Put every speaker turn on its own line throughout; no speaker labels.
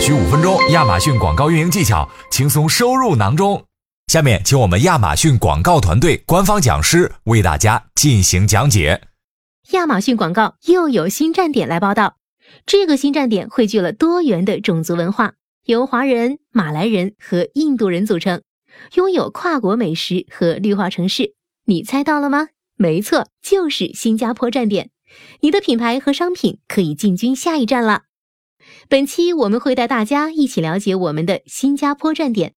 需五分钟，亚马逊广告运营技巧轻松收入囊中。下面，请我们亚马逊广告团队官方讲师为大家进行讲解。
亚马逊广告又有新站点来报道。这个新站点汇聚了多元的种族文化，由华人、马来人和印度人组成，拥有跨国美食和绿化城市。你猜到了吗？没错，就是新加坡站点。你的品牌和商品可以进军下一站了。本期我们会带大家一起了解我们的新加坡站点，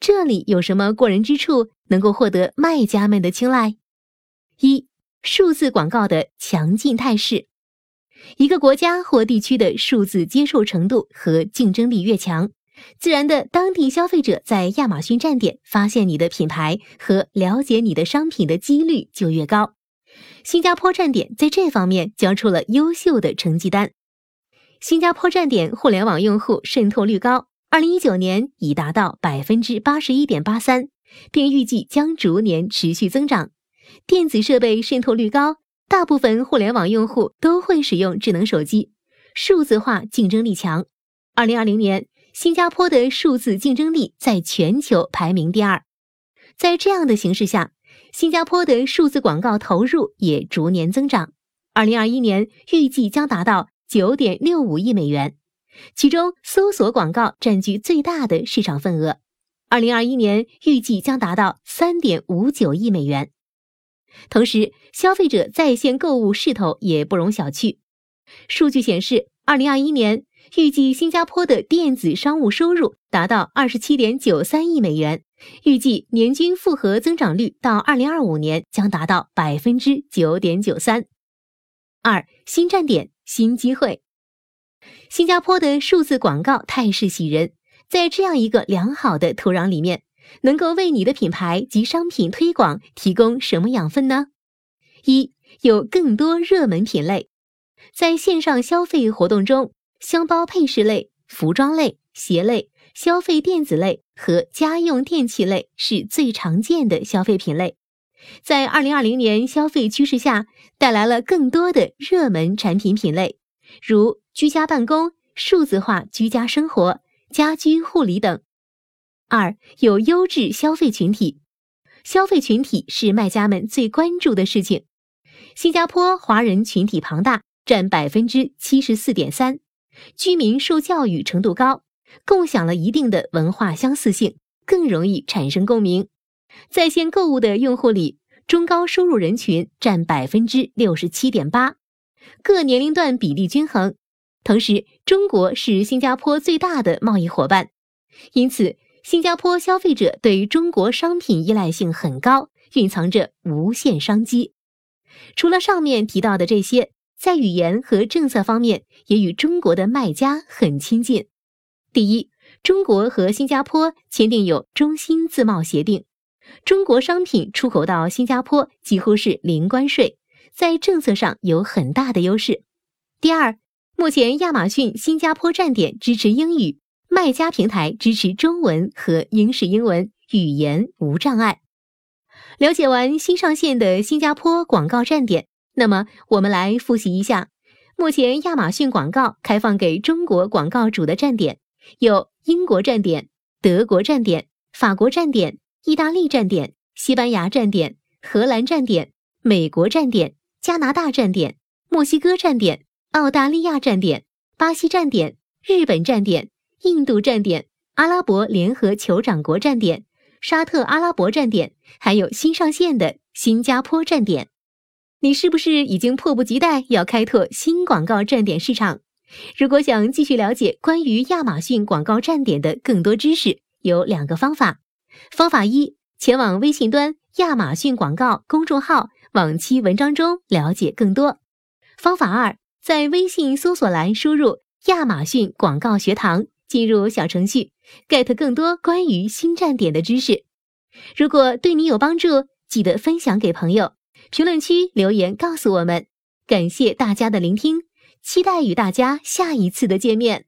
这里有什么过人之处，能够获得卖家们的青睐？一、数字广告的强劲态势。一个国家或地区的数字接受程度和竞争力越强，自然的当地消费者在亚马逊站点发现你的品牌和了解你的商品的几率就越高。新加坡站点在这方面交出了优秀的成绩单。新加坡站点互联网用户渗透率高，二零一九年已达到百分之八十一点八三，并预计将逐年持续增长。电子设备渗透率高，大部分互联网用户都会使用智能手机，数字化竞争力强。二零二零年，新加坡的数字竞争力在全球排名第二。在这样的形势下，新加坡的数字广告投入也逐年增长，二零二一年预计将达到。九点六五亿美元，其中搜索广告占据最大的市场份额。二零二一年预计将达到三点五九亿美元。同时，消费者在线购物势头也不容小觑。数据显示，二零二一年预计新加坡的电子商务收入达到二十七点九三亿美元，预计年均复合增长率到二零二五年将达到百分之九点九三。二新站点。新机会，新加坡的数字广告态势喜人。在这样一个良好的土壤里面，能够为你的品牌及商品推广提供什么养分呢？一有更多热门品类，在线上消费活动中，箱包配饰类、服装类、鞋类、消费电子类和家用电器类是最常见的消费品类。在二零二零年消费趋势下，带来了更多的热门产品品类，如居家办公、数字化居家生活、家居护理等。二有优质消费群体，消费群体是卖家们最关注的事情。新加坡华人群体庞大，占百分之七十四点三，居民受教育程度高，共享了一定的文化相似性，更容易产生共鸣。在线购物的用户里，中高收入人群占百分之六十七点八，各年龄段比例均衡。同时，中国是新加坡最大的贸易伙伴，因此新加坡消费者对于中国商品依赖性很高，蕴藏着无限商机。除了上面提到的这些，在语言和政策方面也与中国的卖家很亲近。第一，中国和新加坡签订有中新自贸协定。中国商品出口到新加坡几乎是零关税，在政策上有很大的优势。第二，目前亚马逊新加坡站点支持英语，卖家平台支持中文和英式英文，语言无障碍。了解完新上线的新加坡广告站点，那么我们来复习一下，目前亚马逊广告开放给中国广告主的站点有英国站点、德国站点、法国站点。意大利站点、西班牙站点、荷兰站点、美国站点、加拿大站点、墨西哥站点、澳大利亚站点、巴西站点、日本站点、印度站点、阿拉伯联合酋长国站点、沙特阿拉伯站点，还有新上线的新加坡站点。你是不是已经迫不及待要开拓新广告站点市场？如果想继续了解关于亚马逊广告站点的更多知识，有两个方法。方法一：前往微信端亚马逊广告公众号往期文章中了解更多。方法二：在微信搜索栏输入“亚马逊广告学堂”，进入小程序，get 更多关于新站点的知识。如果对你有帮助，记得分享给朋友，评论区留言告诉我们。感谢大家的聆听，期待与大家下一次的见面。